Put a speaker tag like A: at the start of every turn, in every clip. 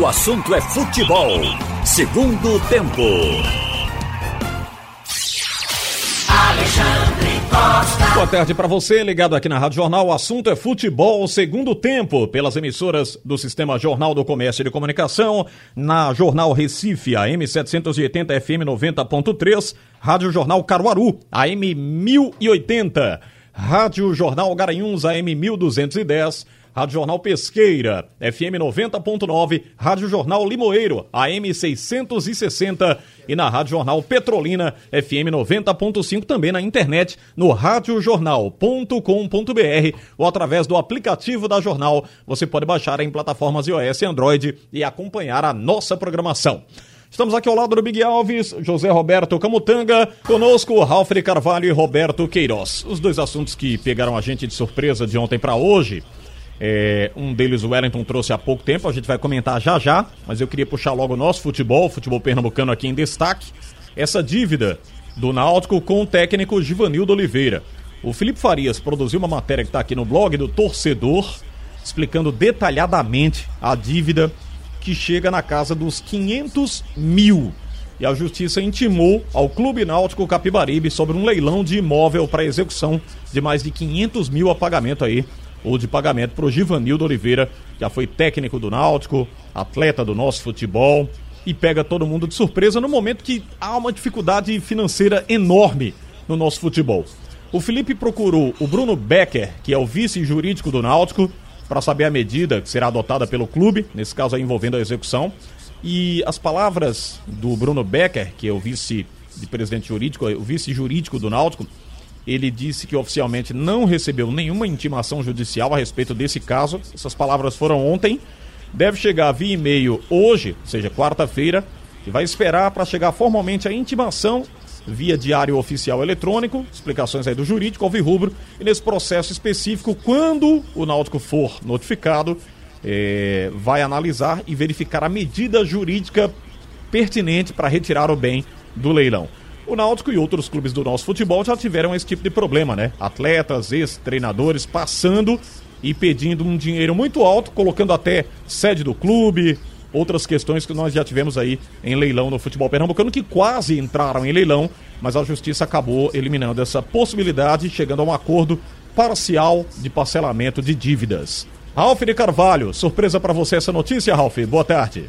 A: O assunto é futebol. Segundo tempo.
B: Alexandre Costa.
C: Boa tarde para você, ligado aqui na Rádio Jornal. O assunto é futebol, segundo tempo, pelas emissoras do Sistema Jornal do Comércio e de Comunicação, na Jornal Recife, AM 780 FM 90.3, Rádio Jornal Caruaru, AM 1080, Rádio Jornal Garanhuns, AM 1210, Rádio Jornal Pesqueira, FM 90.9, Rádio Jornal Limoeiro, AM 660 e na Rádio Jornal Petrolina, FM 90.5, também na internet, no radiojornal.com.br ou através do aplicativo da Jornal. Você pode baixar em plataformas iOS e Android e acompanhar a nossa programação. Estamos aqui ao lado do Big Alves, José Roberto Camutanga, conosco Ralf Carvalho e Roberto Queiroz. Os dois assuntos que pegaram a gente de surpresa de ontem para hoje. É, um deles o Wellington trouxe há pouco tempo, a gente vai comentar já já, mas eu queria puxar logo o nosso futebol, futebol pernambucano aqui em destaque. Essa dívida do Náutico com o técnico Givanildo Oliveira. O Felipe Farias produziu uma matéria que está aqui no blog do torcedor, explicando detalhadamente a dívida que chega na casa dos 500 mil. E a justiça intimou ao Clube Náutico Capibaribe sobre um leilão de imóvel para execução de mais de 500 mil a pagamento aí ou de pagamento para o Givanildo Oliveira, já foi técnico do Náutico, atleta do nosso futebol e pega todo mundo de surpresa no momento que há uma dificuldade financeira enorme no nosso futebol. O Felipe procurou o Bruno Becker, que é o vice jurídico do Náutico, para saber a medida que será adotada pelo clube, nesse caso aí envolvendo a execução. E as palavras do Bruno Becker, que é o vice de presidente jurídico, o vice jurídico do Náutico, ele disse que oficialmente não recebeu nenhuma intimação judicial a respeito desse caso. Essas palavras foram ontem. Deve chegar via e-mail hoje, ou seja, quarta-feira, e vai esperar para chegar formalmente a intimação via diário oficial eletrônico, explicações aí do jurídico, Alvirrubro, e nesse processo específico, quando o Náutico for notificado, é, vai analisar e verificar a medida jurídica pertinente para retirar o bem do leilão. O Náutico e outros clubes do nosso futebol já tiveram esse tipo de problema, né? Atletas, ex-treinadores passando e pedindo um dinheiro muito alto, colocando até sede do clube, outras questões que nós já tivemos aí em leilão no futebol pernambucano que quase entraram em leilão, mas a justiça acabou eliminando essa possibilidade, chegando a um acordo parcial de parcelamento de dívidas. Ralf de Carvalho, surpresa para você essa notícia, Ralf? Boa tarde.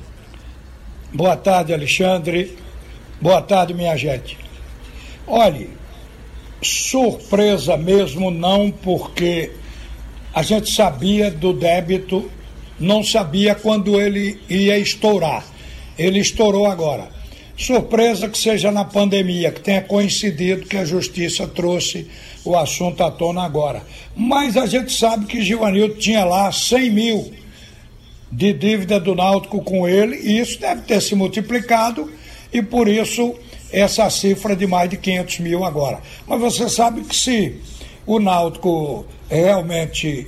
D: Boa tarde, Alexandre. Boa tarde, minha gente. Olhe, surpresa mesmo não, porque a gente sabia do débito, não sabia quando ele ia estourar. Ele estourou agora. Surpresa que seja na pandemia, que tenha coincidido que a justiça trouxe o assunto à tona agora. Mas a gente sabe que Givanildo tinha lá 100 mil de dívida do Náutico com ele, e isso deve ter se multiplicado, e por isso essa cifra de mais de 500 mil agora. Mas você sabe que se o Náutico realmente,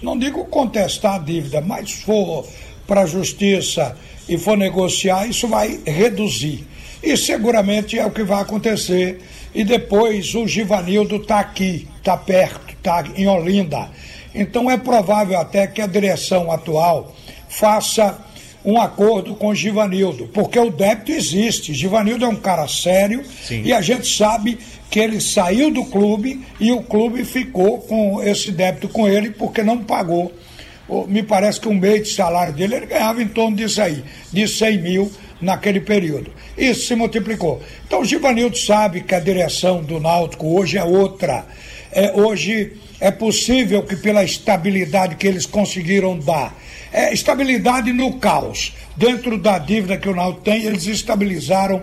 D: não digo contestar a dívida, mas for para a justiça e for negociar, isso vai reduzir. E seguramente é o que vai acontecer. E depois o Givanildo está aqui, está perto, está em Olinda. Então é provável até que a direção atual faça um acordo com Givanildo, porque o débito existe. Givanildo é um cara sério Sim. e a gente sabe que ele saiu do clube e o clube ficou com esse débito com ele porque não pagou. Me parece que um mês de salário dele ele ganhava em torno disso aí, de 100 mil naquele período. Isso se multiplicou. Então o Givanildo sabe que a direção do Náutico hoje é outra. É, hoje é possível que pela estabilidade que eles conseguiram dar é, estabilidade no caos. Dentro da dívida que o Náutico tem, eles estabilizaram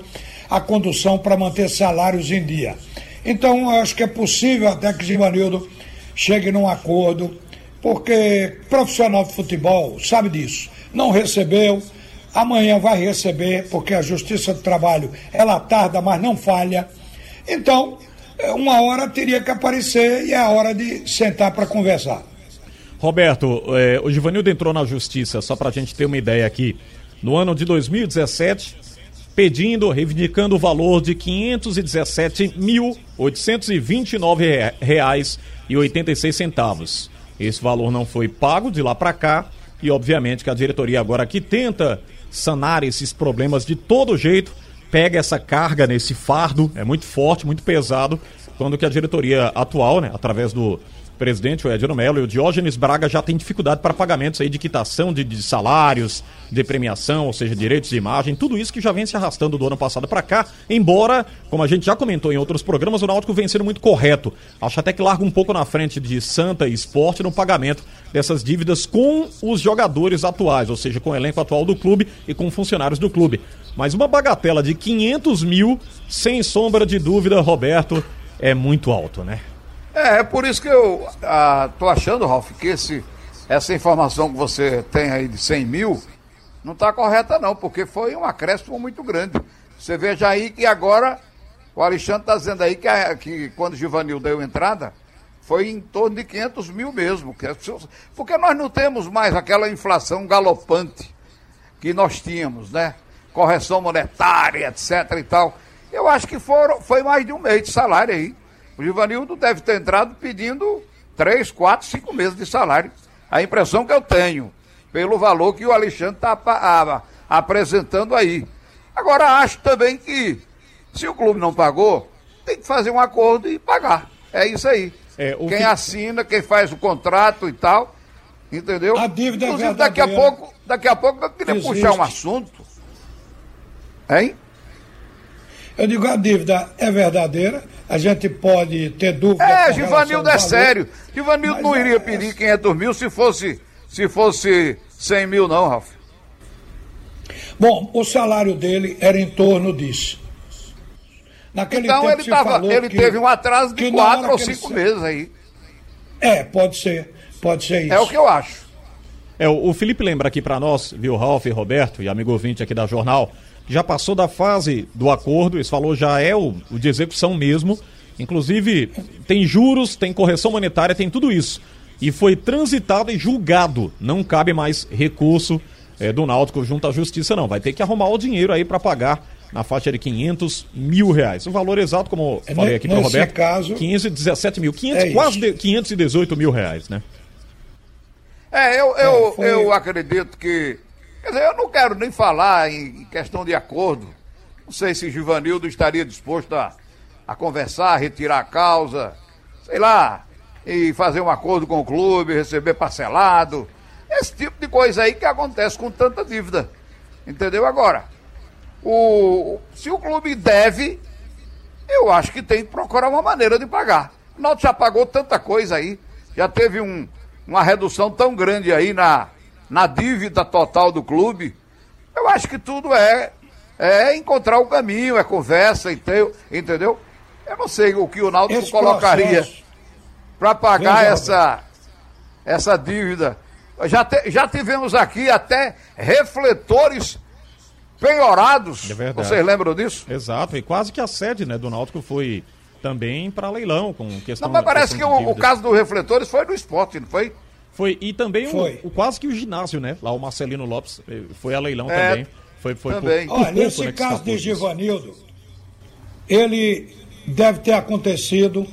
D: a condução para manter salários em dia. Então, eu acho que é possível até que Givanildo chegue num acordo, porque profissional de futebol sabe disso. Não recebeu, amanhã vai receber, porque a Justiça do Trabalho ela tarda, mas não falha. Então, é, uma hora teria que aparecer e é a hora de sentar para conversar.
C: Roberto, é, o Givanildo entrou na justiça, só para a gente ter uma ideia aqui, no ano de 2017, pedindo, reivindicando o valor de R$ 517.829,86. Esse valor não foi pago de lá para cá e obviamente que a diretoria agora que tenta sanar esses problemas de todo jeito, pega essa carga nesse fardo, é muito forte, muito pesado, quando que a diretoria atual, né, através do presidente, o Edno Melo, e o Diógenes Braga já tem dificuldade para pagamentos aí de quitação de, de, salários, de premiação, ou seja, direitos de imagem, tudo isso que já vem se arrastando do ano passado para cá, embora, como a gente já comentou em outros programas, o Náutico vem sendo muito correto. Acho até que larga um pouco na frente de Santa e Esporte no pagamento dessas dívidas com os jogadores atuais, ou seja, com o elenco atual do clube e com funcionários do clube. Mas uma bagatela de 500 mil, sem sombra de dúvida, Roberto, é muito alto, né?
B: É, é por isso que eu ah, tô achando, Ralf, que esse, essa informação que você tem aí de 100 mil não está correta não, porque foi um acréscimo muito grande. Você veja aí que agora o Alexandre está dizendo aí que, que quando o Givanil deu entrada, foi em torno de 500 mil mesmo. Porque nós não temos mais aquela inflação galopante que nós tínhamos, né? Correção monetária, etc e tal. Eu acho que foram, foi mais de um mês de salário aí. O Givanildo deve ter entrado pedindo três, quatro, cinco meses de salário. A impressão que eu tenho, pelo valor que o Alexandre está apresentando aí. Agora, acho também que, se o clube não pagou, tem que fazer um acordo e pagar. É isso aí. É, quem que... assina, quem faz o contrato e tal, entendeu?
D: A dívida é
B: Inclusive, é daqui a pouco, daqui a pouco eu queria Existe. puxar um assunto. Hein?
D: Eu digo, a dívida é verdadeira, a gente pode ter dúvida.
B: É, Givanildo é sério. Givanildo não iria é, pedir 500 mil se fosse, se fosse 100 mil, não, Ralf.
D: Bom, o salário dele era em torno disso.
B: Naquele então ele, tava, ele que, teve um atraso de quatro ou cinco meses aí.
D: É, pode ser. Pode ser isso.
B: É o que eu acho.
C: É, o, Felipe lembra aqui para nós, viu, Ralf e Roberto, e amigo ouvinte aqui da Jornal, já passou da fase do acordo, esse valor já é o, o de execução mesmo. Inclusive, tem juros, tem correção monetária, tem tudo isso. E foi transitado e julgado. Não cabe mais recurso é, do Náutico junto à justiça, não. Vai ter que arrumar o dinheiro aí para pagar na faixa de 500 mil reais. O valor exato, como é, falei aqui para o Roberto,
D: caso,
C: 517 mil, 500, é quase de, 518 mil reais, né?
B: É, eu, eu, é, foi... eu acredito que Quer dizer, eu não quero nem falar em questão de acordo. Não sei se Givanildo estaria disposto a, a conversar, retirar a causa, sei lá, e fazer um acordo com o clube, receber parcelado. Esse tipo de coisa aí que acontece com tanta dívida. Entendeu? Agora, o, se o clube deve, eu acho que tem que procurar uma maneira de pagar. O Náutico já pagou tanta coisa aí, já teve um, uma redução tão grande aí na, na dívida total do clube, eu acho que tudo é, é encontrar o caminho, é conversa, entendeu? Eu não sei o que o Náutico Esse colocaria para pagar essa, essa dívida. Já, te, já tivemos aqui até refletores penhorados. É Vocês lembram disso?
C: Exato, e quase que a sede né, do Náutico foi também para leilão com questão
B: Não, mas parece que o, o, caso dos refletores foi no esporte, não foi?
C: Foi, e também foi. O, o, quase que o ginásio, né? Lá o Marcelino Lopes eh, foi a leilão é, também. Foi, foi
D: também. Por, por Olha, pouco, nesse né, caso de Givanildo, ele deve ter acontecido,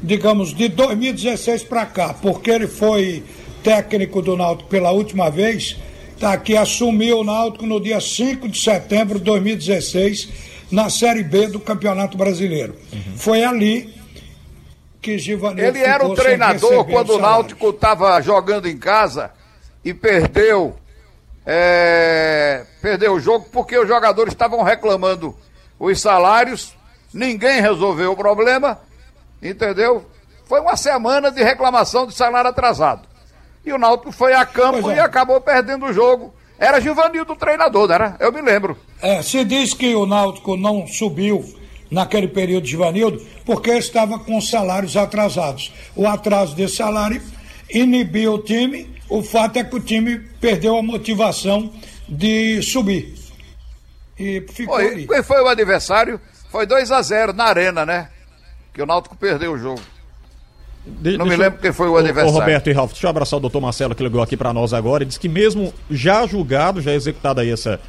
D: digamos, de 2016 para cá, porque ele foi técnico do Náutico pela última vez, tá aqui, assumiu o Náutico no dia 5 de setembro de 2016, na Série B do Campeonato Brasileiro. Uhum. Foi ali que Givanildo
B: Ele era o treinador quando o Náutico estava jogando em casa e perdeu, é, perdeu o jogo porque os jogadores estavam reclamando os salários, ninguém resolveu o problema, entendeu? Foi uma semana de reclamação de salário atrasado. E o Náutico foi a campo é. e acabou perdendo o jogo. Era Givanildo o treinador, não era? Eu me lembro.
D: É, se diz que o Náutico não subiu naquele período de Vanildo, porque estava com salários atrasados. O atraso desse salário inibiu o time, o fato é que o time perdeu a motivação de subir.
B: E ficou Oi, ali. Quem foi o adversário? Foi 2 a 0 na arena, né? Que o Náutico perdeu o jogo. De, não me lembro eu, quem foi o adversário.
C: O Roberto e Ralf, deixa eu abraçar o doutor Marcelo que ligou aqui para nós agora e diz que mesmo já julgado, já executado aí essa,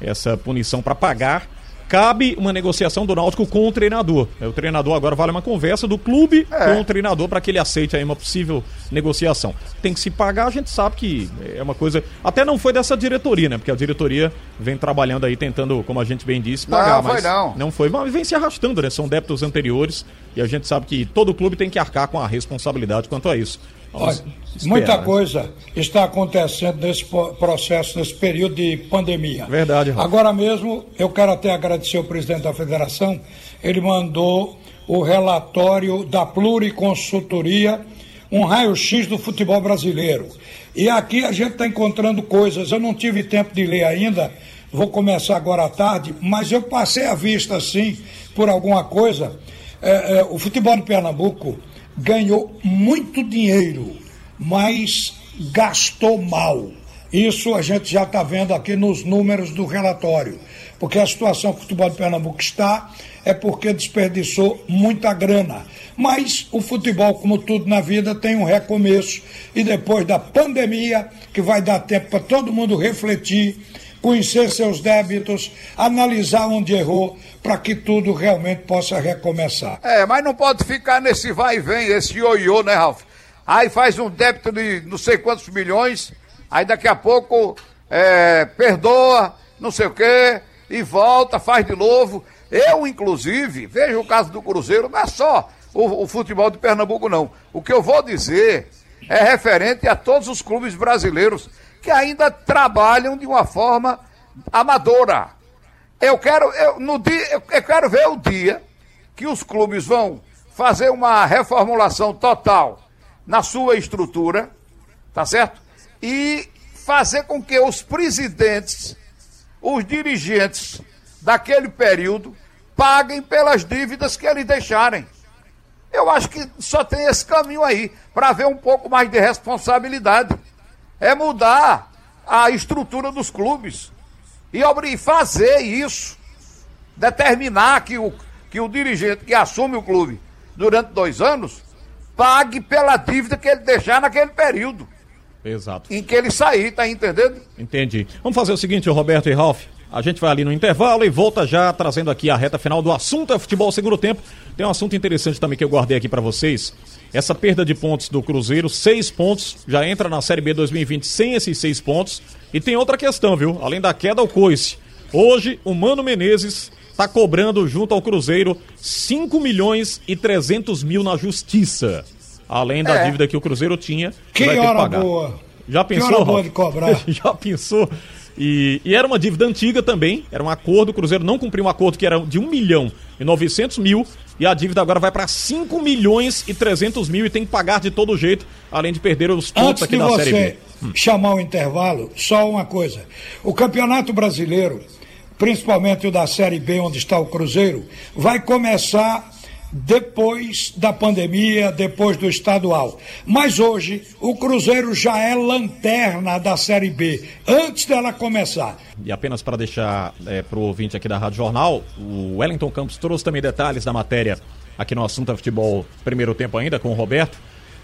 C: essa punição para pagar, cabe uma negociação do Náutico com o treinador. O treinador agora vale uma conversa do clube é. com o treinador para que ele aceite aí uma possível negociação. Tem que se pagar, a gente sabe que é uma coisa. Até não foi dessa diretoria, né? Porque a diretoria vem trabalhando aí, tentando, como a gente bem disse, pagar. Não,
B: mas foi não.
C: Não foi, mas vem se arrastando, né? São débitos anteriores e a gente sabe que todo clube tem que arcar com a responsabilidade quanto a isso.
D: Olha, muita né? coisa está acontecendo nesse processo, nesse período de pandemia.
C: Verdade. Rafa.
D: Agora mesmo, eu quero até agradecer o presidente da federação, ele mandou o relatório da Pluriconsultoria, um raio-x do futebol brasileiro. E aqui a gente está encontrando coisas, eu não tive tempo de ler ainda, vou começar agora à tarde, mas eu passei a vista assim, por alguma coisa. É, é, o futebol de Pernambuco ganhou muito dinheiro, mas gastou mal. Isso a gente já está vendo aqui nos números do relatório. Porque a situação que o futebol de Pernambuco está é porque desperdiçou muita grana. Mas o futebol, como tudo na vida, tem um recomeço. E depois da pandemia, que vai dar tempo para todo mundo refletir, conhecer seus débitos, analisar onde errou, para que tudo realmente possa recomeçar.
B: É, mas não pode ficar nesse vai e vem, esse ioiô, né, Ralf? Aí faz um débito de não sei quantos milhões, aí daqui a pouco é, perdoa, não sei o quê, e volta, faz de novo. Eu, inclusive, vejo o caso do Cruzeiro, não é só o, o futebol de Pernambuco, não. O que eu vou dizer é referente a todos os clubes brasileiros que ainda trabalham de uma forma amadora. Eu quero, eu, no dia, eu, eu quero ver o dia que os clubes vão fazer uma reformulação total na sua estrutura, tá certo? E fazer com que os presidentes, os dirigentes daquele período paguem pelas dívidas que eles deixarem. Eu acho que só tem esse caminho aí para ver um pouco mais de responsabilidade é mudar a estrutura dos clubes e fazer isso, determinar que o, que o dirigente que assume o clube durante dois anos pague pela dívida que ele deixar naquele período.
C: Exato.
B: Em que ele sair, tá entendendo?
C: Entendi. Vamos fazer o seguinte, Roberto e Ralf. A gente vai ali no intervalo e volta já trazendo aqui a reta final do assunto é futebol segundo tempo. Tem um assunto interessante também que eu guardei aqui para vocês. Essa perda de pontos do Cruzeiro, seis pontos, já entra na Série B 2020 sem esses seis pontos. E tem outra questão, viu? Além da queda ao coice. Hoje, o Mano Menezes está cobrando junto ao Cruzeiro 5 milhões e 300 mil na justiça. Além da é. dívida que o Cruzeiro tinha.
D: Que, que hora boa.
C: Já pensou? Que
D: hora boa de cobrar.
C: Já pensou? E, e, era uma dívida antiga também, era um acordo, o Cruzeiro não cumpriu um acordo que era de 1 milhão e 900 mil, e a dívida agora vai para 5 milhões e 300 mil e tem que pagar de todo jeito, além de perder os pontos
D: Antes
C: aqui da Série B.
D: Antes de você chamar o intervalo, só uma coisa. O Campeonato Brasileiro, principalmente o da Série B, onde está o Cruzeiro, vai começar depois da pandemia, depois do estadual. Mas hoje o Cruzeiro já é lanterna da Série B, antes dela começar.
C: E apenas para deixar é, para o ouvinte aqui da Rádio Jornal, o Wellington Campos trouxe também detalhes da matéria aqui no assunto é futebol primeiro tempo ainda com o Roberto.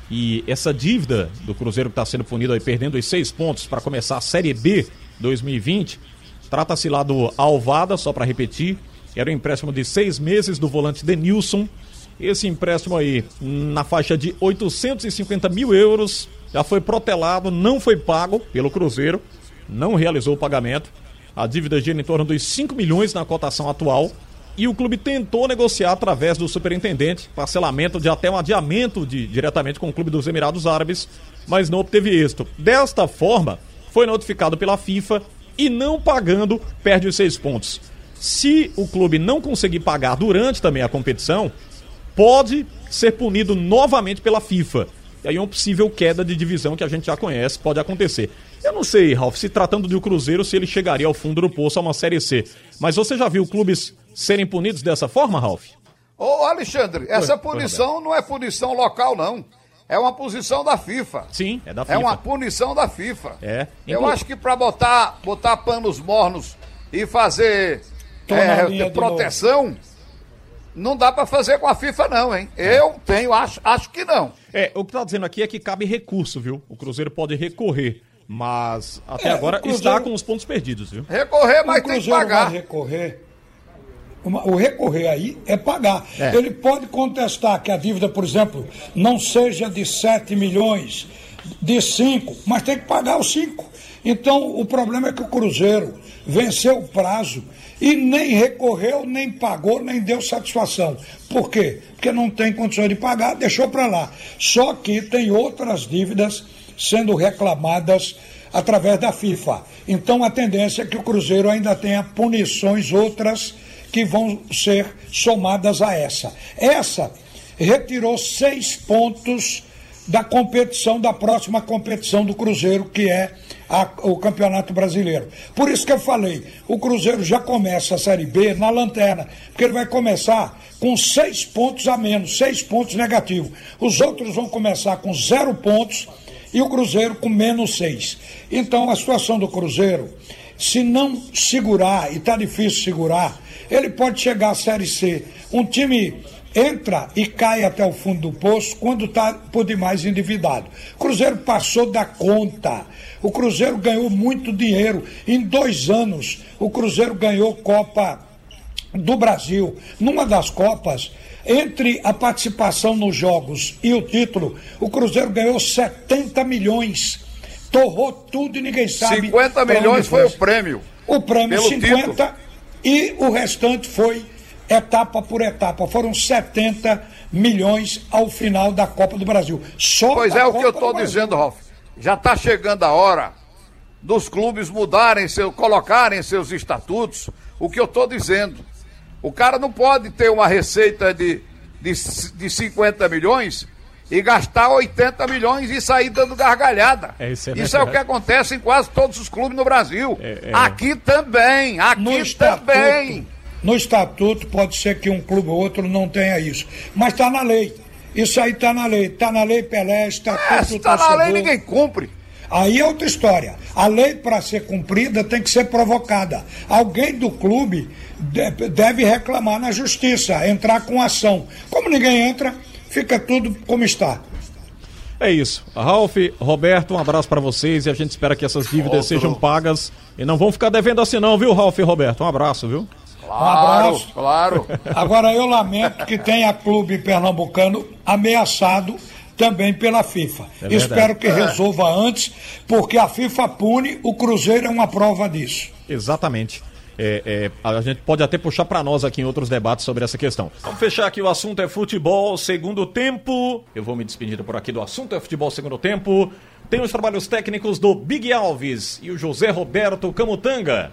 C: E essa dívida do Cruzeiro que está sendo punido aí, perdendo os seis pontos para começar a Série B 2020, trata-se lá do Alvada, só para repetir, era um empréstimo de seis meses do volante Denilson. Esse empréstimo aí, na faixa de 850 mil euros, já foi protelado, não foi pago pelo Cruzeiro, não realizou o pagamento. A dívida gira em torno dos 5 milhões na cotação atual. E o clube tentou negociar através do superintendente parcelamento de até um adiamento de, diretamente com o clube dos Emirados Árabes, mas não obteve êxito. Desta forma, foi notificado pela FIFA e não pagando, perde os seis pontos. Se o clube não conseguir pagar durante também a competição, pode ser punido novamente pela FIFA. E aí uma possível queda de divisão que a gente já conhece pode acontecer. Eu não sei, Ralf, se tratando de um Cruzeiro, se ele chegaria ao fundo do poço a uma Série C. Mas você já viu clubes serem punidos dessa forma, Ralf?
B: Ô, Alexandre, essa punição não é punição local, não. É uma posição da FIFA.
C: Sim, é da FIFA.
B: É uma punição da FIFA.
C: É.
B: Eu acho que para botar, botar panos mornos e fazer é, proteção, não dá para fazer com a FIFA, não, hein? Eu tenho, acho, acho que não.
C: É, o que tá dizendo aqui é que cabe recurso, viu? O Cruzeiro pode recorrer. Mas até é, agora Cruzeiro... está com os pontos perdidos, viu?
B: Recorrer, mas tem que pagar.
D: Vai recorrer. o recorrer aí é pagar. É. Ele pode contestar que a dívida, por exemplo, não seja de 7 milhões, de 5, mas tem que pagar os 5. Então, o problema é que o Cruzeiro venceu o prazo e nem recorreu, nem pagou, nem deu satisfação. Por quê? Porque não tem condições de pagar, deixou para lá. Só que tem outras dívidas sendo reclamadas através da FIFA. Então a tendência é que o Cruzeiro ainda tenha punições outras que vão ser somadas a essa. Essa retirou seis pontos da competição, da próxima competição do Cruzeiro, que é a, o Campeonato Brasileiro. Por isso que eu falei, o Cruzeiro já começa a Série B na lanterna, porque ele vai começar com seis pontos a menos, seis pontos negativos. Os outros vão começar com zero pontos e o Cruzeiro com menos seis. Então a situação do Cruzeiro, se não segurar, e está difícil segurar, ele pode chegar à Série C. Um time entra e cai até o fundo do poço quando está por demais endividado. O Cruzeiro passou da conta. O Cruzeiro ganhou muito dinheiro. Em dois anos, o Cruzeiro ganhou Copa do Brasil. Numa das Copas, entre a participação nos jogos e o título, o Cruzeiro ganhou 70 milhões. Torrou tudo e ninguém sabe.
B: 50 milhões foi o prêmio.
D: O prêmio 50 título. e o restante foi etapa por etapa. Foram 70 milhões ao final da Copa do Brasil.
B: Só pois é o que eu estou dizendo, Ralf. Já está chegando a hora dos clubes mudarem seu, colocarem seus estatutos. O que eu estou dizendo. O cara não pode ter uma receita de, de, de 50 milhões e gastar 80 milhões e sair dando gargalhada. É, isso, é, isso é, o que acontece em quase todos os clubes no Brasil. É, é. aqui também, aqui no também.
D: No estatuto pode ser que um clube ou outro não tenha isso, mas está na lei. Isso aí está na lei. Está na lei Pelé, estatuto é,
B: está na lei ninguém cumpre.
D: Aí é outra história. A lei, para ser cumprida, tem que ser provocada. Alguém do clube deve reclamar na justiça, entrar com ação. Como ninguém entra, fica tudo como está.
C: É isso. Ralf, Roberto, um abraço para vocês e a gente espera que essas dívidas Outro. sejam pagas e não vão ficar devendo assim não, viu, Ralf e Roberto? Um abraço, viu?
B: Claro, um abraço. Claro.
D: Agora eu lamento que tenha clube pernambucano ameaçado também pela FIFA. É Espero que é. resolva antes, porque a FIFA pune, o Cruzeiro é uma prova disso.
C: Exatamente. É, é, a gente pode até puxar para nós aqui em outros debates sobre essa questão. Vamos fechar aqui o assunto é futebol segundo tempo. Eu vou me despedir por aqui do assunto é futebol segundo tempo. Tem os trabalhos técnicos do Big Alves e o José Roberto Camutanga.